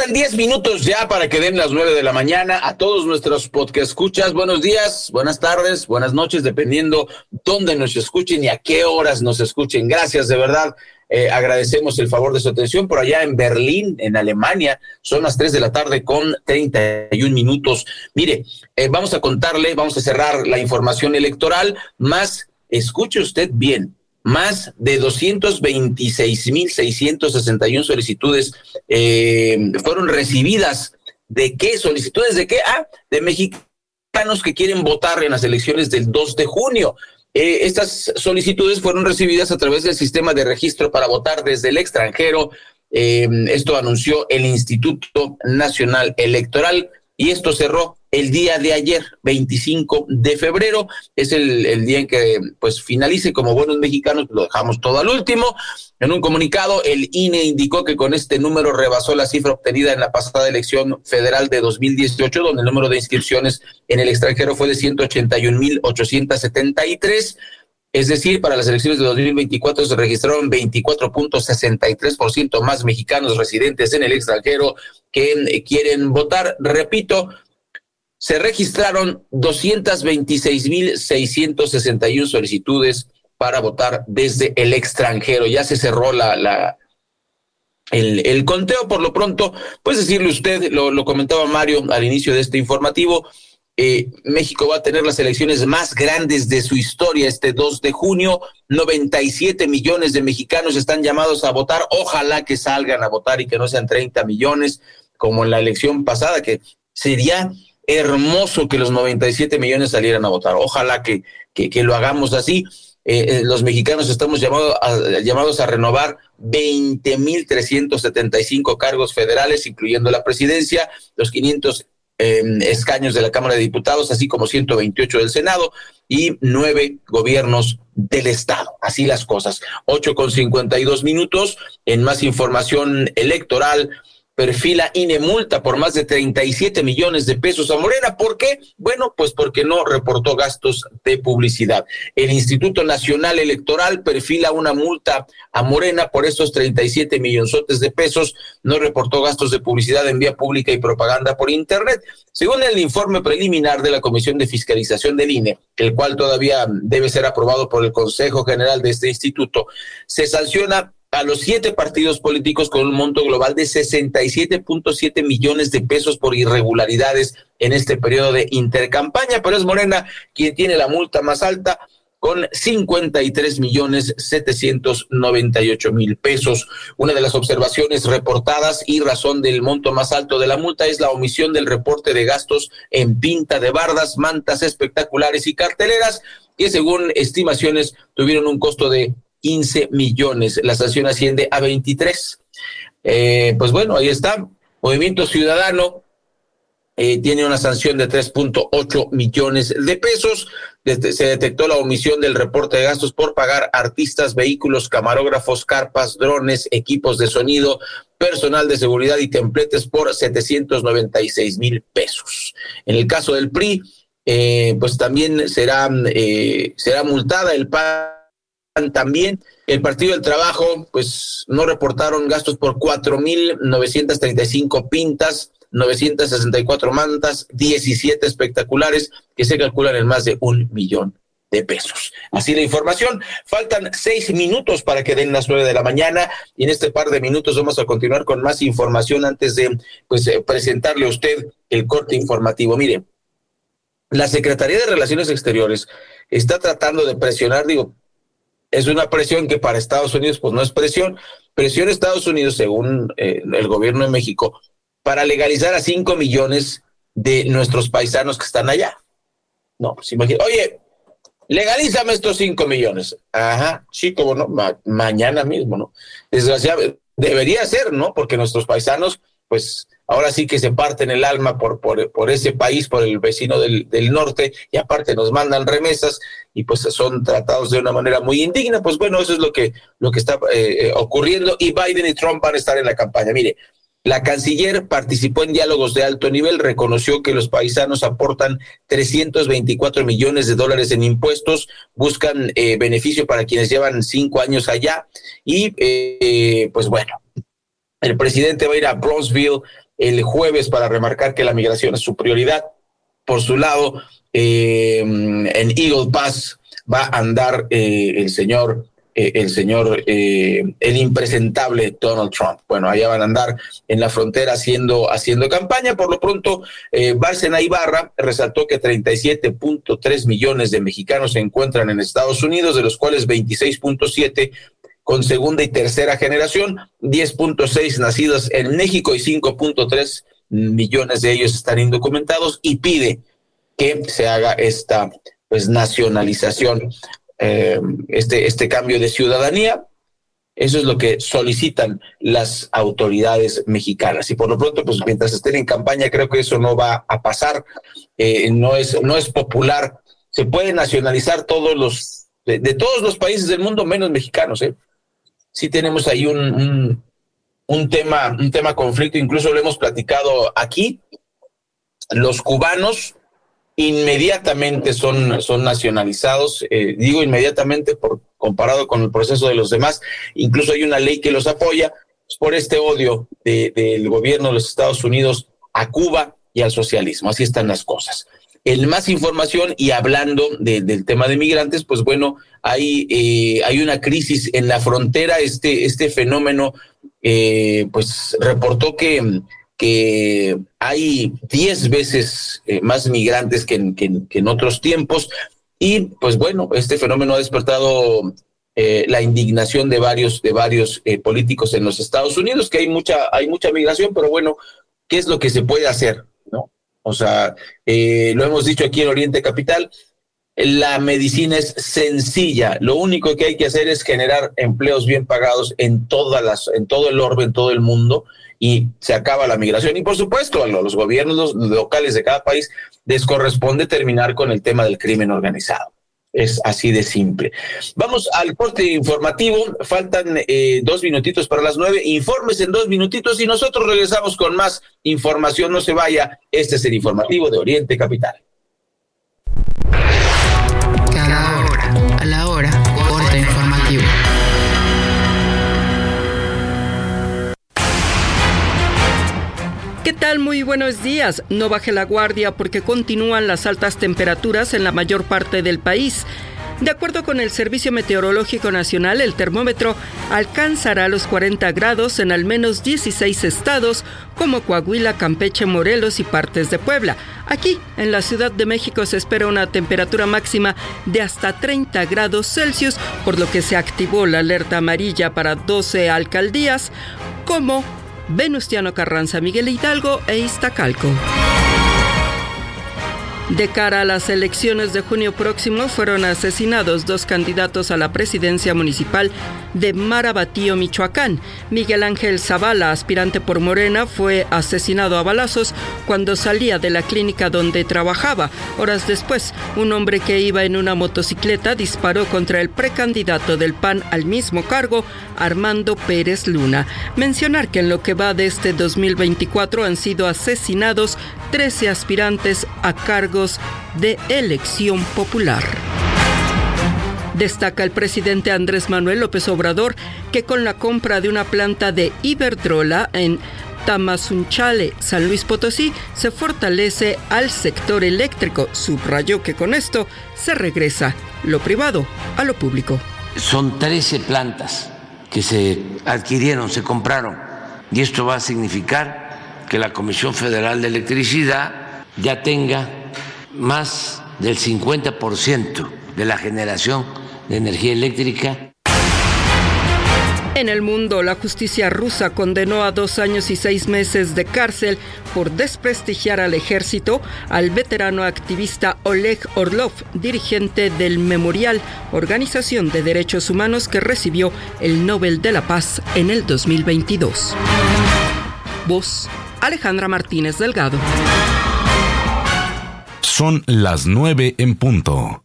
Faltan 10 minutos ya para que den las 9 de la mañana a todos nuestros podcast escuchas. Buenos días, buenas tardes, buenas noches, dependiendo dónde nos escuchen y a qué horas nos escuchen. Gracias, de verdad. Eh, agradecemos el favor de su atención por allá en Berlín, en Alemania. Son las 3 de la tarde con 31 minutos. Mire, eh, vamos a contarle, vamos a cerrar la información electoral, más, escuche usted bien, más de 226.661 solicitudes eh, fueron recibidas. ¿De qué? ¿Solicitudes de qué? Ah, de mexicanos que quieren votar en las elecciones del 2 de junio. Eh, estas solicitudes fueron recibidas a través del sistema de registro para votar desde el extranjero. Eh, esto anunció el Instituto Nacional Electoral y esto cerró el día de ayer, 25 de febrero. Es el, día en que pues finalice como buenos mexicanos, lo dejamos todo al último. En un comunicado, el INE indicó que con este número rebasó la cifra obtenida en la pasada elección federal de 2018, donde el número de inscripciones en el extranjero fue de 181.873. Es decir, para las elecciones de 2024 se registraron 24.63% más mexicanos residentes en el extranjero que eh, quieren votar. Repito, se registraron 226.661 solicitudes para votar desde el extranjero. Ya se cerró la, la el, el, conteo. Por lo pronto, pues decirle usted, lo, lo comentaba Mario al inicio de este informativo, eh, México va a tener las elecciones más grandes de su historia este 2 de junio. 97 millones de mexicanos están llamados a votar. Ojalá que salgan a votar y que no sean 30 millones como en la elección pasada, que sería hermoso que los 97 millones salieran a votar. Ojalá que, que, lo hagamos así. Eh, eh, los mexicanos estamos llamados a, llamados a renovar 20.375 cargos federales, incluyendo la presidencia, los 500 eh, escaños de la Cámara de Diputados, así como 128 del Senado y nueve gobiernos del Estado. Así las cosas. 8 con 52 minutos. En más información electoral, perfila INE multa por más de 37 millones de pesos a Morena. ¿Por qué? Bueno, pues porque no reportó gastos de publicidad. El Instituto Nacional Electoral perfila una multa a Morena por estos 37 millonzotes de pesos. No reportó gastos de publicidad en vía pública y propaganda por Internet. Según el informe preliminar de la Comisión de Fiscalización del INE, el cual todavía debe ser aprobado por el Consejo General de este instituto, se sanciona a los siete partidos políticos con un monto global de 67.7 millones de pesos por irregularidades en este periodo de intercampaña, pero es Morena quien tiene la multa más alta con 53 millones 798 mil pesos. Una de las observaciones reportadas y razón del monto más alto de la multa es la omisión del reporte de gastos en pinta de bardas, mantas espectaculares y carteleras, que según estimaciones tuvieron un costo de 15 millones. La sanción asciende a 23. Eh, pues bueno, ahí está. Movimiento Ciudadano eh, tiene una sanción de 3.8 millones de pesos. Se detectó la omisión del reporte de gastos por pagar artistas, vehículos, camarógrafos, carpas, drones, equipos de sonido, personal de seguridad y templetes por 796 mil pesos. En el caso del PRI, eh, pues también será, eh, será multada el PAN también. El Partido del Trabajo, pues no reportaron gastos por 4.935 pintas, 964 mantas, 17 espectaculares que se calculan en más de un millón de pesos. Así la información. Faltan seis minutos para que den las nueve de la mañana y en este par de minutos vamos a continuar con más información antes de pues eh, presentarle a usted el corte informativo. Mire, la Secretaría de Relaciones Exteriores está tratando de presionar, digo, es una presión que para Estados Unidos pues no es presión, presión Estados Unidos según eh, el gobierno de México para legalizar a cinco millones de nuestros paisanos que están allá. No, pues imagínate, oye, legalízame estos cinco millones. Ajá, sí, como no, mañana mismo, ¿no? Desgraciadamente, debería ser, ¿no? Porque nuestros paisanos, pues ahora sí que se parten el alma por, por, por ese país, por el vecino del, del, norte, y aparte nos mandan remesas y pues son tratados de una manera muy indigna. Pues bueno, eso es lo que, lo que está eh, eh ocurriendo y Biden y Trump van a estar en la campaña. Mire, la canciller participó en diálogos de alto nivel, reconoció que los paisanos aportan 324 millones de dólares en impuestos, buscan eh, beneficio para quienes llevan cinco años allá y eh, pues bueno, el presidente va a ir a Bronzeville el jueves para remarcar que la migración es su prioridad. Por su lado, eh, en Eagle Pass va a andar el señor eh, el señor, eh, el impresentable Donald Trump. Bueno, allá van a andar en la frontera haciendo, haciendo campaña. Por lo pronto, eh, Bárcena Ibarra resaltó que 37.3 millones de mexicanos se encuentran en Estados Unidos, de los cuales 26.7 con segunda y tercera generación, 10.6 nacidos en México y 5.3 millones de ellos están indocumentados y pide que se haga esta pues nacionalización eh, este, este cambio de ciudadanía. Eso es lo que solicitan las autoridades mexicanas. Y por lo pronto, pues mientras estén en campaña, creo que eso no va a pasar. Eh, no, es, no es popular. Se puede nacionalizar todos los, de, todos los países del mundo, menos mexicanos. ¿eh? Sí tenemos ahí un, un, un, tema, un tema conflicto, incluso lo hemos platicado aquí. Los cubanos inmediatamente son, son nacionalizados, eh, digo inmediatamente por, comparado con el proceso de los demás, incluso hay una ley que los apoya por este odio del gobierno de los Estados Unidos a Cuba y al socialismo. Así están las cosas. En más información y hablando del tema de migrantes, pues bueno, hay, eh, hay una crisis en la frontera, este, este fenómeno, eh, pues reportó que que hay 10 veces eh, más migrantes que en, que, en, otros tiempos y pues bueno, este fenómeno ha despertado eh, la indignación de varios, de varios eh, políticos en los Estados Unidos, que hay mucha, hay mucha migración, pero bueno, ¿qué es lo que se puede hacer? O sea, lo hemos dicho aquí en Oriente Capital, la medicina es sencilla. Lo único que hay que hacer es generar empleos bien pagados en todas las, en todo el orbe, en todo el mundo, y se acaba la migración. Y por supuesto, a los gobiernos locales de cada país les corresponde terminar con el tema del crimen organizado. Es así de simple. Vamos al corte informativo. Faltan eh, dos minutitos para las nueve. Informes en dos minutitos y nosotros regresamos con más información. No se vaya. Este es el informativo de Oriente Capital. Cada hora, a la hora, ¿Qué tal? Muy buenos días. No baje la guardia porque continúan las altas temperaturas en la mayor parte del país. De acuerdo con el Servicio Meteorológico Nacional, el termómetro alcanzará los 40 grados en al menos 16 estados como Coahuila, Campeche, Morelos y partes de Puebla. Aquí, en la Ciudad de México, se espera una temperatura máxima de hasta 30 grados Celsius, por lo que se activó la alerta amarilla para 12 alcaldías como Venustiano Carranza, Miguel Hidalgo e Iztacalco. De cara a las elecciones de junio próximo, fueron asesinados dos candidatos a la presidencia municipal de Marabatío, Michoacán. Miguel Ángel Zavala, aspirante por Morena, fue asesinado a balazos cuando salía de la clínica donde trabajaba. Horas después, un hombre que iba en una motocicleta disparó contra el precandidato del PAN al mismo cargo, Armando Pérez Luna. Mencionar que en lo que va de este 2024 han sido asesinados 13 aspirantes a de elección popular. Destaca el presidente Andrés Manuel López Obrador que con la compra de una planta de Iberdrola en Tamazunchale, San Luis Potosí, se fortalece al sector eléctrico. Subrayó que con esto se regresa lo privado a lo público. Son 13 plantas que se adquirieron, se compraron, y esto va a significar que la Comisión Federal de Electricidad ya tenga más del 50% de la generación de energía eléctrica en el mundo, la justicia rusa condenó a dos años y seis meses de cárcel por desprestigiar al ejército al veterano activista Oleg Orlov, dirigente del Memorial, organización de derechos humanos que recibió el Nobel de la Paz en el 2022. Voz Alejandra Martínez Delgado. Son las nueve en punto.